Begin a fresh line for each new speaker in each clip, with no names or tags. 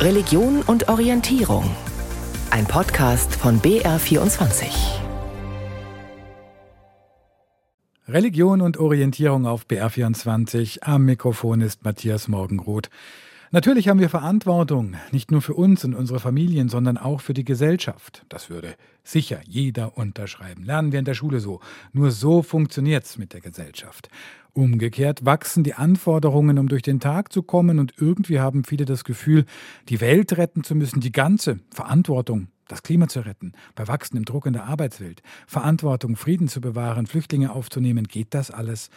Religion und Orientierung. Ein Podcast von BR24.
Religion und Orientierung auf BR24. Am Mikrofon ist Matthias Morgenroth. Natürlich haben wir Verantwortung, nicht nur für uns und unsere Familien, sondern auch für die Gesellschaft. Das würde sicher jeder unterschreiben. Lernen wir in der Schule so. Nur so funktioniert's mit der Gesellschaft. Umgekehrt wachsen die Anforderungen, um durch den Tag zu kommen, und irgendwie haben viele das Gefühl, die Welt retten zu müssen, die ganze Verantwortung, das Klima zu retten, bei wachsendem Druck in der Arbeitswelt, Verantwortung, Frieden zu bewahren, Flüchtlinge aufzunehmen, geht das alles?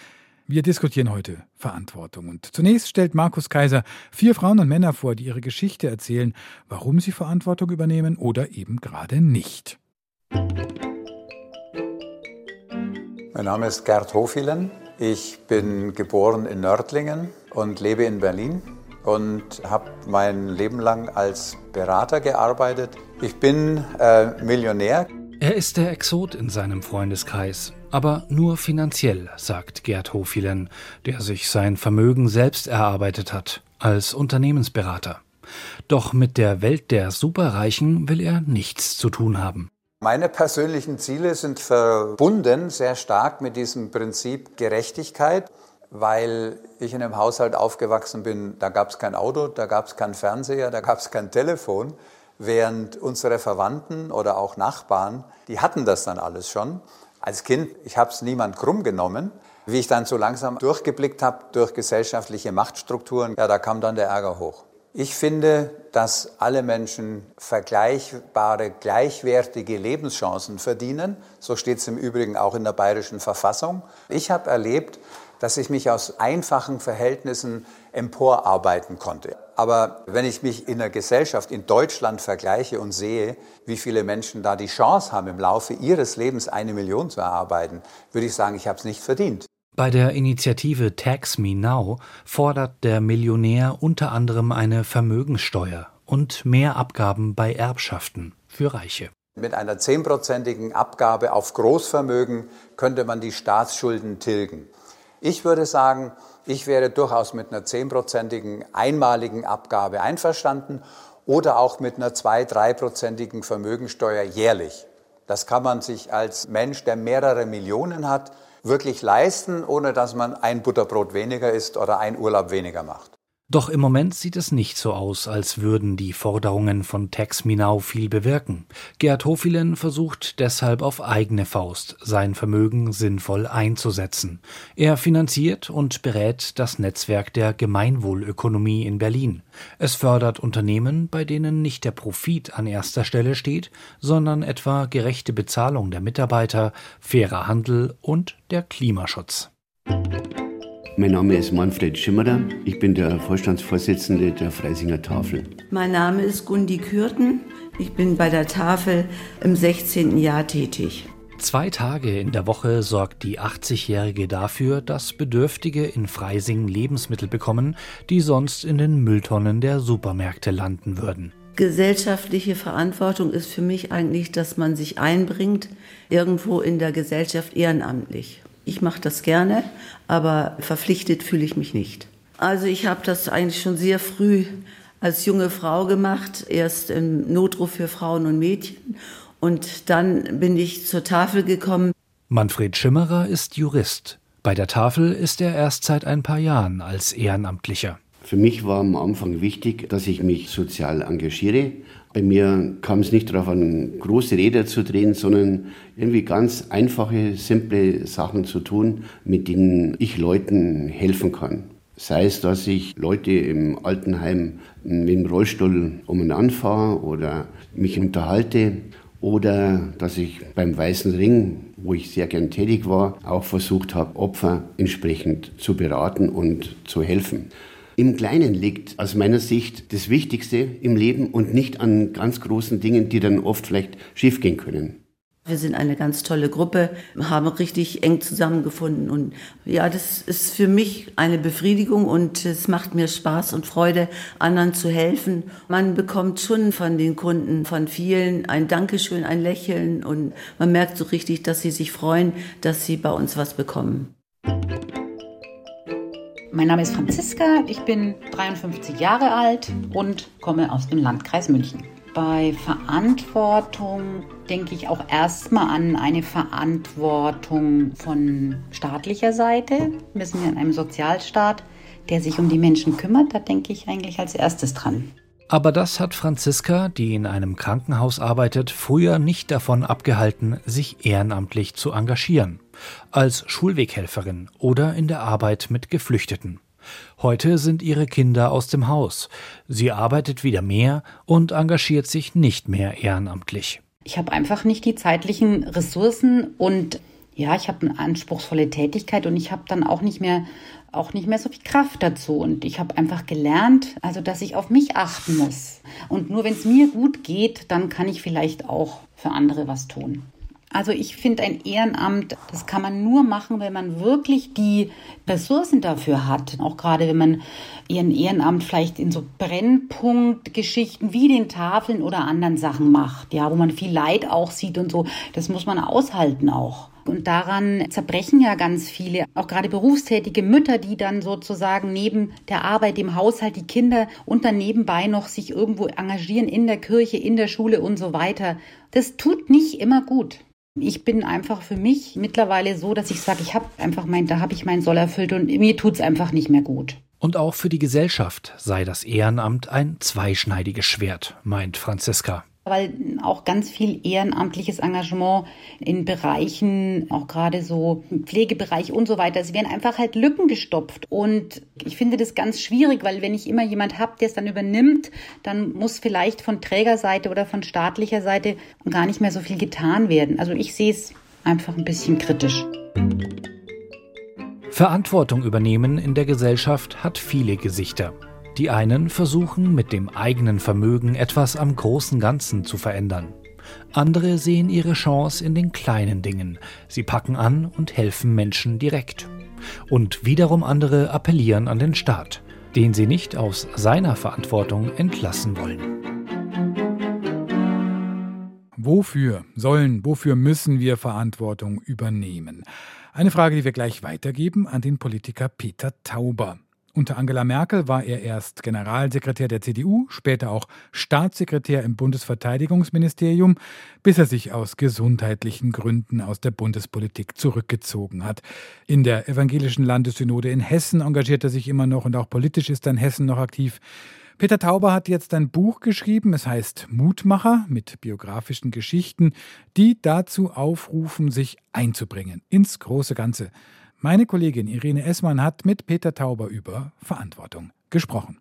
Wir diskutieren heute Verantwortung. Und zunächst stellt Markus Kaiser vier Frauen und Männer vor, die ihre Geschichte erzählen, warum sie Verantwortung übernehmen oder eben gerade nicht.
Mein Name ist Gerd Hofilen. Ich bin geboren in Nördlingen und lebe in Berlin und habe mein Leben lang als Berater gearbeitet. Ich bin äh, Millionär.
Er ist der Exot in seinem Freundeskreis, aber nur finanziell, sagt Gerd Hofilen, der sich sein Vermögen selbst erarbeitet hat, als Unternehmensberater. Doch mit der Welt der Superreichen will er nichts zu tun haben.
Meine persönlichen Ziele sind verbunden sehr stark mit diesem Prinzip Gerechtigkeit, weil ich in einem Haushalt aufgewachsen bin, da gab es kein Auto, da gab es keinen Fernseher, da gab es kein Telefon während unsere Verwandten oder auch Nachbarn, die hatten das dann alles schon. Als Kind, ich habe es niemand krumm genommen. Wie ich dann so langsam durchgeblickt habe durch gesellschaftliche Machtstrukturen, ja, da kam dann der Ärger hoch. Ich finde, dass alle Menschen vergleichbare, gleichwertige Lebenschancen verdienen. So steht es im Übrigen auch in der bayerischen Verfassung. Ich habe erlebt, dass ich mich aus einfachen Verhältnissen emporarbeiten konnte. Aber wenn ich mich in der Gesellschaft in Deutschland vergleiche und sehe, wie viele Menschen da die Chance haben, im Laufe ihres Lebens eine Million zu erarbeiten, würde ich sagen, ich habe es nicht verdient.
Bei der Initiative Tax Me Now fordert der Millionär unter anderem eine Vermögenssteuer und mehr Abgaben bei Erbschaften für Reiche.
Mit einer zehnprozentigen Abgabe auf Großvermögen könnte man die Staatsschulden tilgen. Ich würde sagen, ich wäre durchaus mit einer zehnprozentigen einmaligen Abgabe einverstanden oder auch mit einer zwei-, dreiprozentigen Vermögensteuer jährlich. Das kann man sich als Mensch, der mehrere Millionen hat, wirklich leisten, ohne dass man ein Butterbrot weniger isst oder ein Urlaub weniger macht.
Doch im Moment sieht es nicht so aus, als würden die Forderungen von Tex Minau viel bewirken. Gerd Hofilen versucht deshalb auf eigene Faust, sein Vermögen sinnvoll einzusetzen. Er finanziert und berät das Netzwerk der Gemeinwohlökonomie in Berlin. Es fördert Unternehmen, bei denen nicht der Profit an erster Stelle steht, sondern etwa gerechte Bezahlung der Mitarbeiter, fairer Handel und der Klimaschutz.
Mein Name ist Manfred Schimmerer. Ich bin der Vorstandsvorsitzende der Freisinger Tafel.
Mein Name ist Gundi Kürten. Ich bin bei der Tafel im 16. Jahr tätig.
Zwei Tage in der Woche sorgt die 80-Jährige dafür, dass Bedürftige in Freising Lebensmittel bekommen, die sonst in den Mülltonnen der Supermärkte landen würden.
Gesellschaftliche Verantwortung ist für mich eigentlich, dass man sich einbringt, irgendwo in der Gesellschaft ehrenamtlich. Ich mache das gerne, aber verpflichtet fühle ich mich nicht. Also ich habe das eigentlich schon sehr früh als junge Frau gemacht, erst im Notruf für Frauen und Mädchen und dann bin ich zur Tafel gekommen.
Manfred Schimmerer ist Jurist. Bei der Tafel ist er erst seit ein paar Jahren als Ehrenamtlicher.
Für mich war am Anfang wichtig, dass ich mich sozial engagiere, bei mir kam es nicht darauf an, große Räder zu drehen, sondern irgendwie ganz einfache, simple Sachen zu tun, mit denen ich Leuten helfen kann. Sei es, dass ich Leute im Altenheim mit dem Rollstuhl um und anfahre oder mich unterhalte oder dass ich beim Weißen Ring, wo ich sehr gern tätig war, auch versucht habe, Opfer entsprechend zu beraten und zu helfen. Im Kleinen liegt aus meiner Sicht das Wichtigste im Leben und nicht an ganz großen Dingen, die dann oft vielleicht schiefgehen können.
Wir sind eine ganz tolle Gruppe, haben richtig eng zusammengefunden und ja, das ist für mich eine Befriedigung und es macht mir Spaß und Freude, anderen zu helfen. Man bekommt schon von den Kunden, von vielen ein Dankeschön, ein Lächeln und man merkt so richtig, dass sie sich freuen, dass sie bei uns was bekommen.
Mein Name ist Franziska, ich bin 53 Jahre alt und komme aus dem Landkreis München. Bei Verantwortung denke ich auch erstmal an eine Verantwortung von staatlicher Seite. Wir sind ja in einem Sozialstaat, der sich um die Menschen kümmert. Da denke ich eigentlich als erstes dran.
Aber das hat Franziska, die in einem Krankenhaus arbeitet, früher nicht davon abgehalten, sich ehrenamtlich zu engagieren. Als Schulweghelferin oder in der Arbeit mit Geflüchteten. Heute sind ihre Kinder aus dem Haus. Sie arbeitet wieder mehr und engagiert sich nicht mehr ehrenamtlich.
Ich habe einfach nicht die zeitlichen Ressourcen und ja, ich habe eine anspruchsvolle Tätigkeit und ich habe dann auch nicht mehr auch nicht mehr so viel Kraft dazu und ich habe einfach gelernt, also dass ich auf mich achten muss und nur wenn es mir gut geht, dann kann ich vielleicht auch für andere was tun. Also ich finde ein Ehrenamt, das kann man nur machen, wenn man wirklich die Ressourcen dafür hat. Auch gerade wenn man ihren Ehrenamt vielleicht in so Brennpunktgeschichten wie den Tafeln oder anderen Sachen macht, ja, wo man viel Leid auch sieht und so. Das muss man aushalten auch. Und daran zerbrechen ja ganz viele, auch gerade berufstätige Mütter, die dann sozusagen neben der Arbeit im Haushalt die Kinder und dann nebenbei noch sich irgendwo engagieren in der Kirche, in der Schule und so weiter. Das tut nicht immer gut. Ich bin einfach für mich mittlerweile so, dass ich sage, ich habe einfach mein, da habe ich meinen Soll erfüllt und mir tut es einfach nicht mehr gut.
Und auch für die Gesellschaft sei das Ehrenamt ein zweischneidiges Schwert, meint Franziska
weil auch ganz viel ehrenamtliches Engagement in Bereichen, auch gerade so im Pflegebereich und so weiter, es werden einfach halt Lücken gestopft. Und ich finde das ganz schwierig, weil wenn ich immer jemand habe, der es dann übernimmt, dann muss vielleicht von Trägerseite oder von staatlicher Seite gar nicht mehr so viel getan werden. Also ich sehe es einfach ein bisschen kritisch.
Verantwortung übernehmen in der Gesellschaft hat viele Gesichter. Die einen versuchen mit dem eigenen Vermögen etwas am großen Ganzen zu verändern. Andere sehen ihre Chance in den kleinen Dingen. Sie packen an und helfen Menschen direkt. Und wiederum andere appellieren an den Staat, den sie nicht aus seiner Verantwortung entlassen wollen.
Wofür sollen, wofür müssen wir Verantwortung übernehmen? Eine Frage, die wir gleich weitergeben an den Politiker Peter Tauber. Unter Angela Merkel war er erst Generalsekretär der CDU, später auch Staatssekretär im Bundesverteidigungsministerium, bis er sich aus gesundheitlichen Gründen aus der Bundespolitik zurückgezogen hat. In der evangelischen Landessynode in Hessen engagiert er sich immer noch und auch politisch ist er in Hessen noch aktiv. Peter Tauber hat jetzt ein Buch geschrieben, es heißt Mutmacher mit biografischen Geschichten, die dazu aufrufen, sich einzubringen ins große Ganze. Meine Kollegin Irene Essmann hat mit Peter Tauber über Verantwortung gesprochen.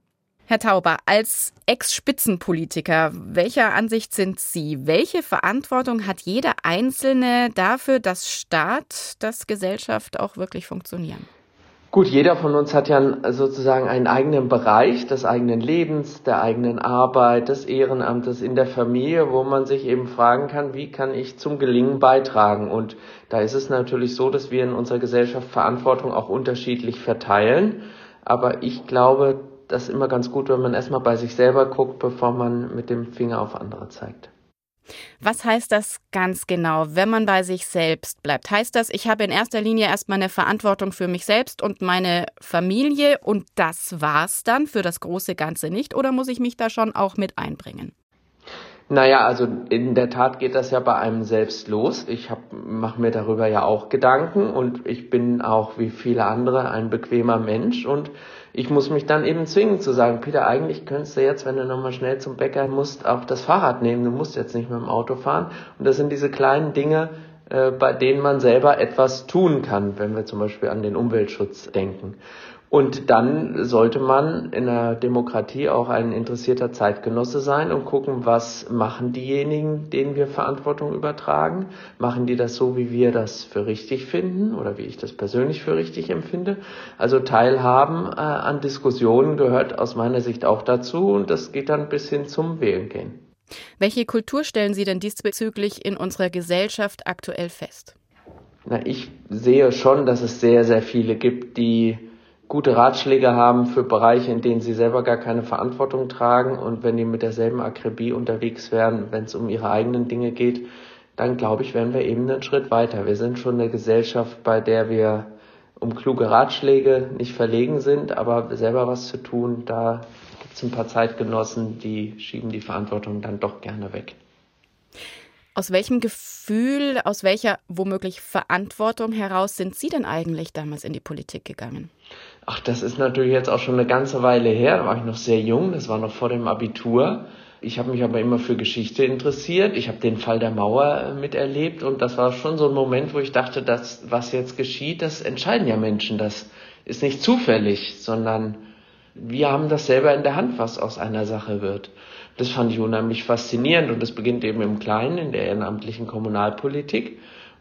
Herr Tauber, als Ex-Spitzenpolitiker, welcher Ansicht sind Sie? Welche Verantwortung hat jeder Einzelne dafür, dass Staat, dass Gesellschaft auch wirklich funktionieren?
Gut, jeder von uns hat ja sozusagen einen eigenen Bereich des eigenen Lebens, der eigenen Arbeit, des Ehrenamtes in der Familie, wo man sich eben fragen kann, wie kann ich zum Gelingen beitragen? Und da ist es natürlich so, dass wir in unserer Gesellschaft Verantwortung auch unterschiedlich verteilen. Aber ich glaube, das ist immer ganz gut, wenn man erstmal bei sich selber guckt, bevor man mit dem Finger auf andere zeigt.
Was heißt das ganz genau, wenn man bei sich selbst bleibt? Heißt das, ich habe in erster Linie erstmal eine Verantwortung für mich selbst und meine Familie und das war's dann für das große Ganze nicht? Oder muss ich mich da schon auch mit einbringen?
Naja, also in der Tat geht das ja bei einem selbst los. Ich mache mir darüber ja auch Gedanken und ich bin auch wie viele andere ein bequemer Mensch und ich muss mich dann eben zwingen zu sagen, Peter, eigentlich könntest du jetzt, wenn du nochmal schnell zum Bäcker musst, auch das Fahrrad nehmen. Du musst jetzt nicht mit dem Auto fahren. Und das sind diese kleinen Dinge, äh, bei denen man selber etwas tun kann, wenn wir zum Beispiel an den Umweltschutz denken. Und dann sollte man in einer Demokratie auch ein interessierter Zeitgenosse sein und gucken, was machen diejenigen, denen wir Verantwortung übertragen? Machen die das so, wie wir das für richtig finden oder wie ich das persönlich für richtig empfinde? Also Teilhaben äh, an Diskussionen gehört aus meiner Sicht auch dazu und das geht dann bis hin zum Wählen gehen.
Welche Kultur stellen Sie denn diesbezüglich in unserer Gesellschaft aktuell fest?
Na, ich sehe schon, dass es sehr, sehr viele gibt, die gute Ratschläge haben für Bereiche, in denen sie selber gar keine Verantwortung tragen. Und wenn die mit derselben Akribie unterwegs wären, wenn es um ihre eigenen Dinge geht, dann glaube ich, wären wir eben einen Schritt weiter. Wir sind schon eine Gesellschaft, bei der wir um kluge Ratschläge nicht verlegen sind, aber selber was zu tun, da gibt es ein paar Zeitgenossen, die schieben die Verantwortung dann doch gerne weg.
Aus welchem Gefühl, aus welcher womöglich Verantwortung heraus sind Sie denn eigentlich damals in die Politik gegangen?
Ach, das ist natürlich jetzt auch schon eine ganze Weile her. Da war ich noch sehr jung, das war noch vor dem Abitur. Ich habe mich aber immer für Geschichte interessiert. Ich habe den Fall der Mauer äh, miterlebt und das war schon so ein Moment, wo ich dachte, dass was jetzt geschieht, das entscheiden ja Menschen. Das ist nicht zufällig, sondern wir haben das selber in der Hand, was aus einer Sache wird. Das fand ich unheimlich faszinierend und das beginnt eben im Kleinen, in der ehrenamtlichen Kommunalpolitik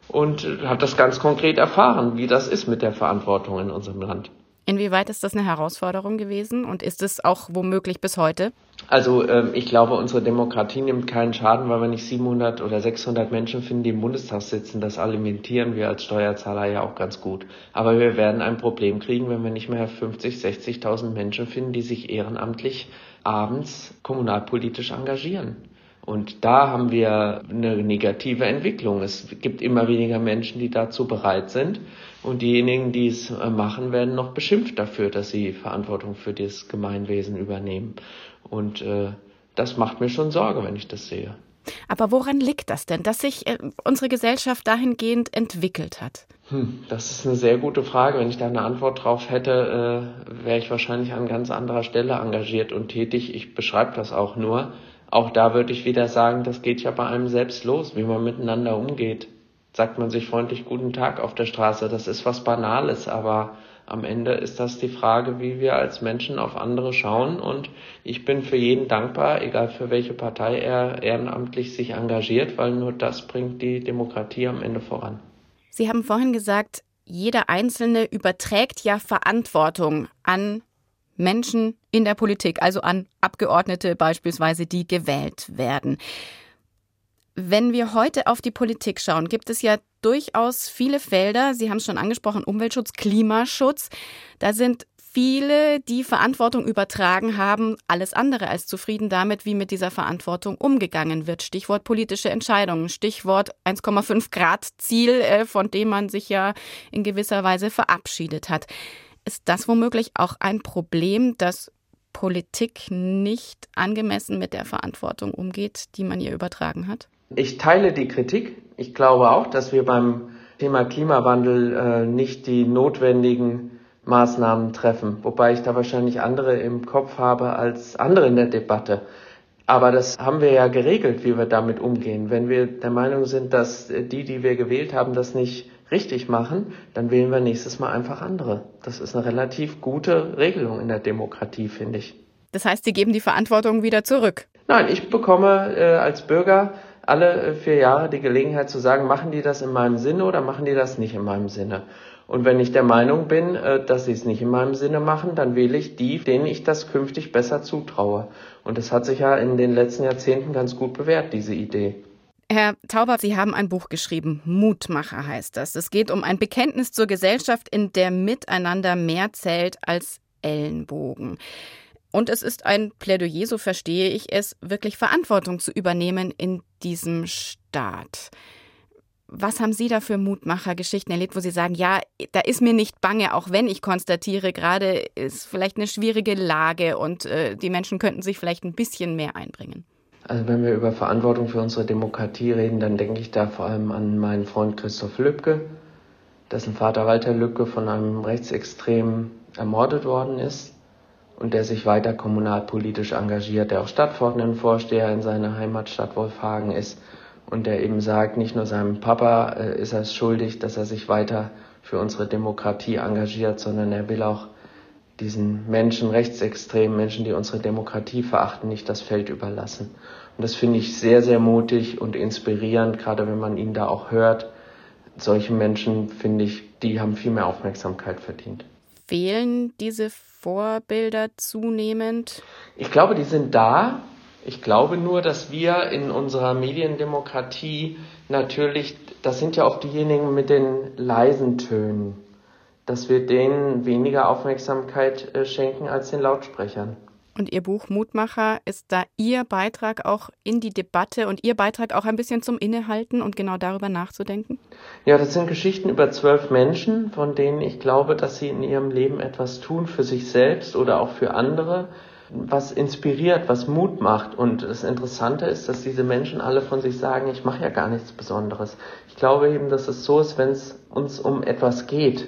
und hat das ganz konkret erfahren, wie das ist mit der Verantwortung in unserem Land.
Inwieweit ist das eine Herausforderung gewesen und ist es auch womöglich bis heute?
Also ähm, ich glaube, unsere Demokratie nimmt keinen Schaden, weil wir nicht 700 oder 600 Menschen finden, die im Bundestag sitzen. Das alimentieren wir als Steuerzahler ja auch ganz gut. Aber wir werden ein Problem kriegen, wenn wir nicht mehr 50, 60.000 Menschen finden, die sich ehrenamtlich abends kommunalpolitisch engagieren. Und da haben wir eine negative Entwicklung. Es gibt immer weniger Menschen, die dazu bereit sind. Und diejenigen, die es äh, machen, werden noch beschimpft dafür, dass sie Verantwortung für das Gemeinwesen übernehmen. Und äh, das macht mir schon Sorge, wenn ich das sehe.
Aber woran liegt das denn, dass sich äh, unsere Gesellschaft dahingehend entwickelt hat?
Hm, das ist eine sehr gute Frage. Wenn ich da eine Antwort drauf hätte, äh, wäre ich wahrscheinlich an ganz anderer Stelle engagiert und tätig. Ich beschreibe das auch nur. Auch da würde ich wieder sagen, das geht ja bei einem selbst los, wie man miteinander umgeht. Sagt man sich freundlich guten Tag auf der Straße, das ist was Banales, aber am Ende ist das die Frage, wie wir als Menschen auf andere schauen. Und ich bin für jeden dankbar, egal für welche Partei er ehrenamtlich sich engagiert, weil nur das bringt die Demokratie am Ende voran.
Sie haben vorhin gesagt, jeder Einzelne überträgt ja Verantwortung an Menschen in der Politik, also an Abgeordnete beispielsweise, die gewählt werden. Wenn wir heute auf die Politik schauen, gibt es ja durchaus viele Felder. Sie haben es schon angesprochen, Umweltschutz, Klimaschutz. Da sind viele, die Verantwortung übertragen haben, alles andere als zufrieden damit, wie mit dieser Verantwortung umgegangen wird. Stichwort politische Entscheidungen, Stichwort 1,5 Grad Ziel, äh, von dem man sich ja in gewisser Weise verabschiedet hat. Ist das womöglich auch ein Problem, dass Politik nicht angemessen mit der Verantwortung umgeht, die man ihr übertragen hat?
Ich teile die Kritik. Ich glaube auch, dass wir beim Thema Klimawandel äh, nicht die notwendigen Maßnahmen treffen, wobei ich da wahrscheinlich andere im Kopf habe als andere in der Debatte. Aber das haben wir ja geregelt, wie wir damit umgehen. Wenn wir der Meinung sind, dass die, die wir gewählt haben, das nicht richtig machen, dann wählen wir nächstes Mal einfach andere. Das ist eine relativ gute Regelung in der Demokratie, finde ich.
Das heißt, Sie geben die Verantwortung wieder zurück?
Nein, ich bekomme äh, als Bürger alle äh, vier Jahre die Gelegenheit zu sagen, machen die das in meinem Sinne oder machen die das nicht in meinem Sinne. Und wenn ich der Meinung bin, äh, dass sie es nicht in meinem Sinne machen, dann wähle ich die, denen ich das künftig besser zutraue. Und das hat sich ja in den letzten Jahrzehnten ganz gut bewährt, diese Idee.
Herr Tauber, Sie haben ein Buch geschrieben, Mutmacher heißt das. Es geht um ein Bekenntnis zur Gesellschaft, in der Miteinander mehr zählt als Ellenbogen. Und es ist ein Plädoyer, so verstehe ich es, wirklich Verantwortung zu übernehmen in diesem Staat. Was haben Sie da für Mutmachergeschichten erlebt, wo Sie sagen, ja, da ist mir nicht bange, auch wenn ich konstatiere, gerade ist vielleicht eine schwierige Lage und äh, die Menschen könnten sich vielleicht ein bisschen mehr einbringen?
Also wenn wir über Verantwortung für unsere Demokratie reden, dann denke ich da vor allem an meinen Freund Christoph Lübcke, dessen Vater Walter Lübcke von einem Rechtsextremen ermordet worden ist und der sich weiter kommunalpolitisch engagiert, der auch Stadtverordnetenvorsteher in seiner Heimatstadt Wolfhagen ist und der eben sagt, nicht nur seinem Papa äh, ist er es schuldig, dass er sich weiter für unsere Demokratie engagiert, sondern er will auch diesen Menschen, rechtsextremen Menschen, die unsere Demokratie verachten, nicht das Feld überlassen. Und das finde ich sehr, sehr mutig und inspirierend, gerade wenn man ihn da auch hört. Solche Menschen, finde ich, die haben viel mehr Aufmerksamkeit verdient.
Fehlen diese Vorbilder zunehmend?
Ich glaube, die sind da. Ich glaube nur, dass wir in unserer Mediendemokratie natürlich, das sind ja auch diejenigen mit den leisen Tönen dass wir denen weniger Aufmerksamkeit äh, schenken als den Lautsprechern.
Und Ihr Buch Mutmacher ist da Ihr Beitrag auch in die Debatte und Ihr Beitrag auch ein bisschen zum Innehalten und genau darüber nachzudenken?
Ja, das sind Geschichten über zwölf Menschen, von denen ich glaube, dass sie in ihrem Leben etwas tun für sich selbst oder auch für andere, was inspiriert, was Mut macht. Und das Interessante ist, dass diese Menschen alle von sich sagen, ich mache ja gar nichts Besonderes. Ich glaube eben, dass es so ist, wenn es uns um etwas geht,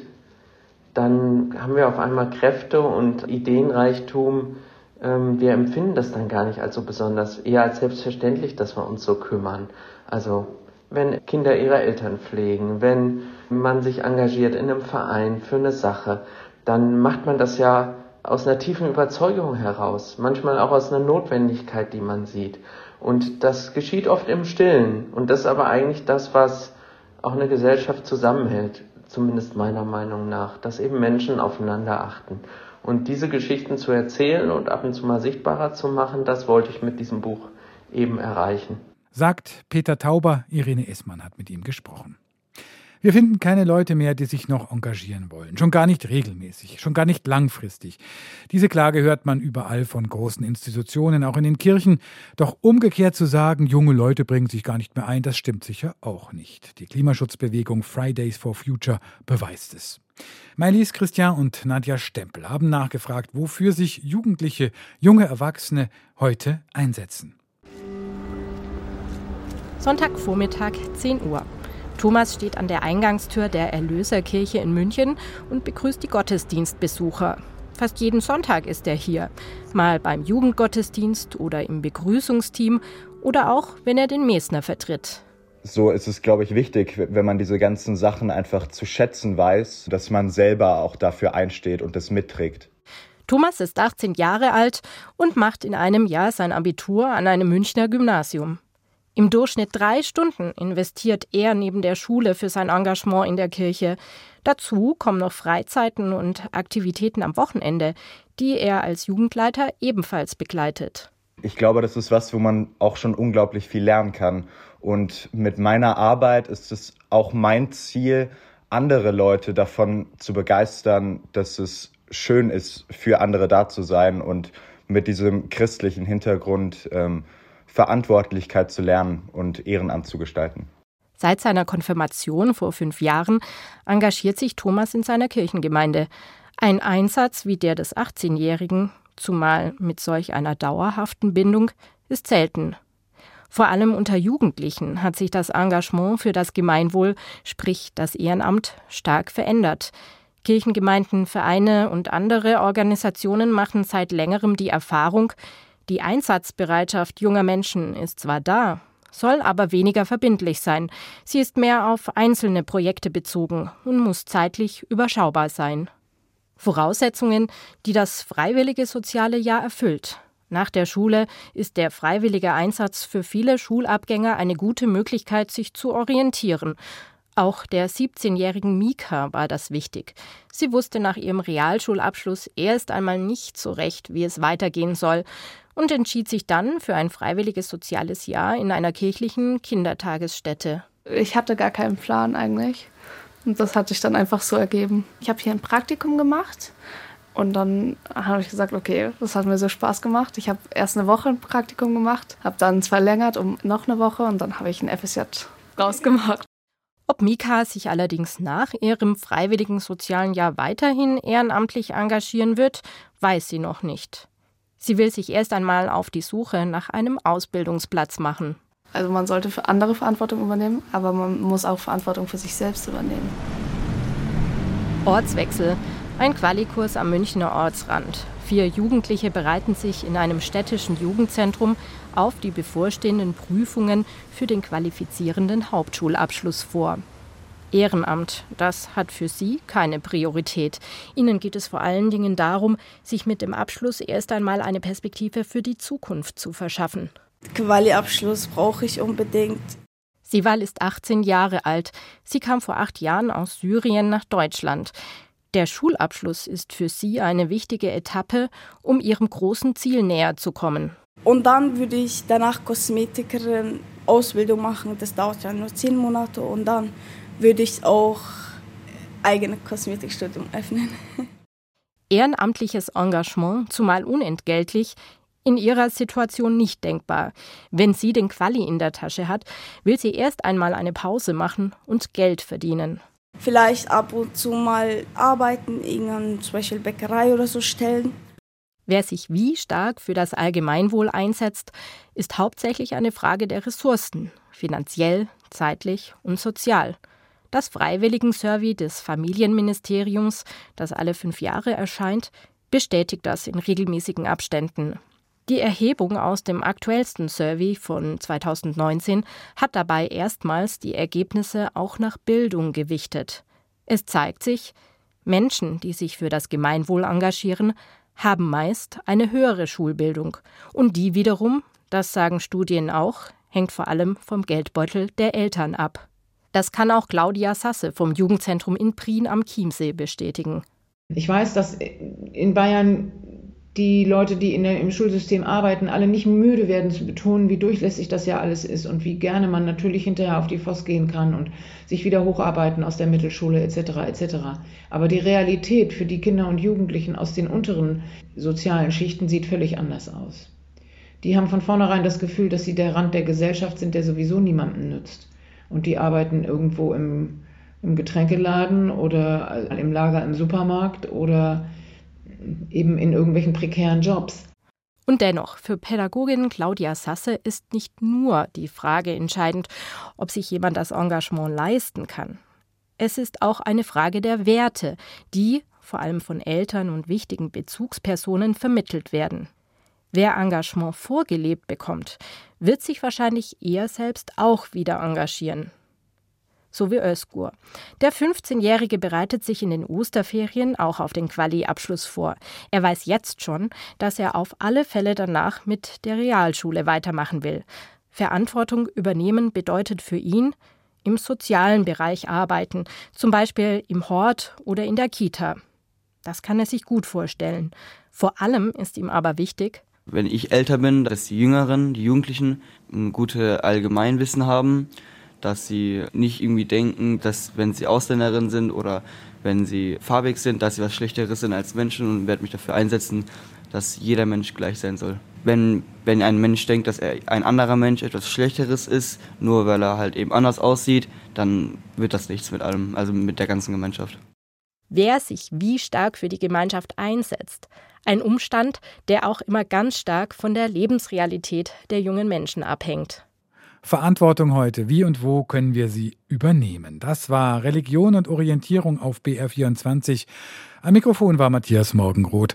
dann haben wir auf einmal Kräfte und Ideenreichtum, ähm, wir empfinden das dann gar nicht als so besonders, eher als selbstverständlich, dass wir uns so kümmern. Also wenn Kinder ihre Eltern pflegen, wenn man sich engagiert in einem Verein für eine Sache, dann macht man das ja aus einer tiefen Überzeugung heraus, manchmal auch aus einer Notwendigkeit, die man sieht. Und das geschieht oft im Stillen. Und das ist aber eigentlich das, was auch eine Gesellschaft zusammenhält, zumindest meiner Meinung nach, dass eben Menschen aufeinander achten. Und diese Geschichten zu erzählen und ab und zu mal sichtbarer zu machen, das wollte ich mit diesem Buch eben erreichen.
Sagt Peter Tauber, Irene Essmann hat mit ihm gesprochen. Wir finden keine Leute mehr, die sich noch engagieren wollen. Schon gar nicht regelmäßig, schon gar nicht langfristig. Diese Klage hört man überall von großen Institutionen, auch in den Kirchen. Doch umgekehrt zu sagen, junge Leute bringen sich gar nicht mehr ein, das stimmt sicher auch nicht. Die Klimaschutzbewegung Fridays for Future beweist es. Maëlys Christian und Nadja Stempel haben nachgefragt, wofür sich Jugendliche, junge Erwachsene heute einsetzen.
Sonntagvormittag, 10 Uhr. Thomas steht an der Eingangstür der Erlöserkirche in München und begrüßt die Gottesdienstbesucher. Fast jeden Sonntag ist er hier, mal beim Jugendgottesdienst oder im Begrüßungsteam oder auch, wenn er den Mesner vertritt.
So ist es, glaube ich, wichtig, wenn man diese ganzen Sachen einfach zu schätzen weiß, dass man selber auch dafür einsteht und es mitträgt.
Thomas ist 18 Jahre alt und macht in einem Jahr sein Abitur an einem Münchner Gymnasium. Im Durchschnitt drei Stunden investiert er neben der Schule für sein Engagement in der Kirche. Dazu kommen noch Freizeiten und Aktivitäten am Wochenende, die er als Jugendleiter ebenfalls begleitet.
Ich glaube, das ist was, wo man auch schon unglaublich viel lernen kann. Und mit meiner Arbeit ist es auch mein Ziel, andere Leute davon zu begeistern, dass es schön ist, für andere da zu sein und mit diesem christlichen Hintergrund ähm, Verantwortlichkeit zu lernen und Ehrenamt zu gestalten.
Seit seiner Konfirmation vor fünf Jahren engagiert sich Thomas in seiner Kirchengemeinde. Ein Einsatz wie der des 18-Jährigen, zumal mit solch einer dauerhaften Bindung, ist selten. Vor allem unter Jugendlichen hat sich das Engagement für das Gemeinwohl, sprich das Ehrenamt, stark verändert. Kirchengemeinden, Vereine und andere Organisationen machen seit längerem die Erfahrung, die Einsatzbereitschaft junger Menschen ist zwar da, soll aber weniger verbindlich sein. Sie ist mehr auf einzelne Projekte bezogen und muss zeitlich überschaubar sein. Voraussetzungen, die das freiwillige soziale Jahr erfüllt. Nach der Schule ist der freiwillige Einsatz für viele Schulabgänger eine gute Möglichkeit, sich zu orientieren. Auch der 17-jährigen Mika war das wichtig. Sie wusste nach ihrem Realschulabschluss erst einmal nicht so recht, wie es weitergehen soll und entschied sich dann für ein freiwilliges soziales Jahr in einer kirchlichen Kindertagesstätte.
Ich hatte gar keinen Plan eigentlich. Und das hat sich dann einfach so ergeben. Ich habe hier ein Praktikum gemacht und dann habe ich gesagt, okay, das hat mir so Spaß gemacht. Ich habe erst eine Woche ein Praktikum gemacht, habe dann verlängert um noch eine Woche und dann habe ich ein FSJ rausgemacht.
Ob Mika sich allerdings nach ihrem freiwilligen sozialen Jahr weiterhin ehrenamtlich engagieren wird, weiß sie noch nicht. Sie will sich erst einmal auf die Suche nach einem Ausbildungsplatz machen.
Also man sollte für andere Verantwortung übernehmen, aber man muss auch Verantwortung für sich selbst übernehmen.
Ortswechsel. Ein Qualikurs am Münchner Ortsrand. Vier Jugendliche bereiten sich in einem städtischen Jugendzentrum auf die bevorstehenden Prüfungen für den qualifizierenden Hauptschulabschluss vor. Ehrenamt, das hat für Sie keine Priorität. Ihnen geht es vor allen Dingen darum, sich mit dem Abschluss erst einmal eine Perspektive für die Zukunft zu verschaffen.
Quali-Abschluss brauche ich unbedingt.
Sival ist 18 Jahre alt. Sie kam vor acht Jahren aus Syrien nach Deutschland. Der Schulabschluss ist für sie eine wichtige Etappe, um ihrem großen Ziel näher zu kommen.
Und dann würde ich danach Kosmetikerin Ausbildung machen. Das dauert ja nur zehn Monate. Und dann würde ich auch eigene Kosmetikstudium öffnen.
Ehrenamtliches Engagement, zumal unentgeltlich, in ihrer Situation nicht denkbar. Wenn sie den Quali in der Tasche hat, will sie erst einmal eine Pause machen und Geld verdienen.
Vielleicht ab und zu mal arbeiten, irgendeine zum Beispiel Bäckerei oder so stellen.
Wer sich wie stark für das Allgemeinwohl einsetzt, ist hauptsächlich eine Frage der Ressourcen, finanziell, zeitlich und sozial. Das Freiwilligen-Survey des Familienministeriums, das alle fünf Jahre erscheint, bestätigt das in regelmäßigen Abständen. Die Erhebung aus dem aktuellsten Survey von 2019 hat dabei erstmals die Ergebnisse auch nach Bildung gewichtet. Es zeigt sich, Menschen, die sich für das Gemeinwohl engagieren, haben meist eine höhere Schulbildung. Und die wiederum, das sagen Studien auch, hängt vor allem vom Geldbeutel der Eltern ab. Das kann auch Claudia Sasse vom Jugendzentrum in Prien am Chiemsee bestätigen.
Ich weiß, dass in Bayern die Leute, die der, im Schulsystem arbeiten, alle nicht müde werden zu betonen, wie durchlässig das ja alles ist und wie gerne man natürlich hinterher auf die FOS gehen kann und sich wieder hocharbeiten aus der Mittelschule etc. etc. Aber die Realität für die Kinder und Jugendlichen aus den unteren sozialen Schichten sieht völlig anders aus. Die haben von vornherein das Gefühl, dass sie der Rand der Gesellschaft sind, der sowieso niemandem nützt. Und die arbeiten irgendwo im, im Getränkeladen oder im Lager im Supermarkt oder eben in irgendwelchen prekären Jobs.
Und dennoch, für Pädagogin Claudia Sasse ist nicht nur die Frage entscheidend, ob sich jemand das Engagement leisten kann. Es ist auch eine Frage der Werte, die, vor allem von Eltern und wichtigen Bezugspersonen, vermittelt werden. Wer Engagement vorgelebt bekommt, wird sich wahrscheinlich eher selbst auch wieder engagieren so wie Özgur. Der 15-Jährige bereitet sich in den Osterferien auch auf den Quali-Abschluss vor. Er weiß jetzt schon, dass er auf alle Fälle danach mit der Realschule weitermachen will. Verantwortung übernehmen bedeutet für ihn, im sozialen Bereich arbeiten, zum Beispiel im Hort oder in der Kita. Das kann er sich gut vorstellen. Vor allem ist ihm aber wichtig,
wenn ich älter bin, dass die Jüngeren, die Jugendlichen ein gutes Allgemeinwissen haben dass sie nicht irgendwie denken, dass wenn sie Ausländerin sind oder wenn sie farbig sind, dass sie was Schlechteres sind als Menschen und werde mich dafür einsetzen, dass jeder Mensch gleich sein soll. Wenn, wenn ein Mensch denkt, dass er ein anderer Mensch etwas Schlechteres ist, nur weil er halt eben anders aussieht, dann wird das nichts mit allem, also mit der ganzen Gemeinschaft.
Wer sich wie stark für die Gemeinschaft einsetzt, ein Umstand, der auch immer ganz stark von der Lebensrealität der jungen Menschen abhängt.
Verantwortung heute. Wie und wo können wir sie übernehmen? Das war Religion und Orientierung auf BR24. Am Mikrofon war Matthias Morgenroth.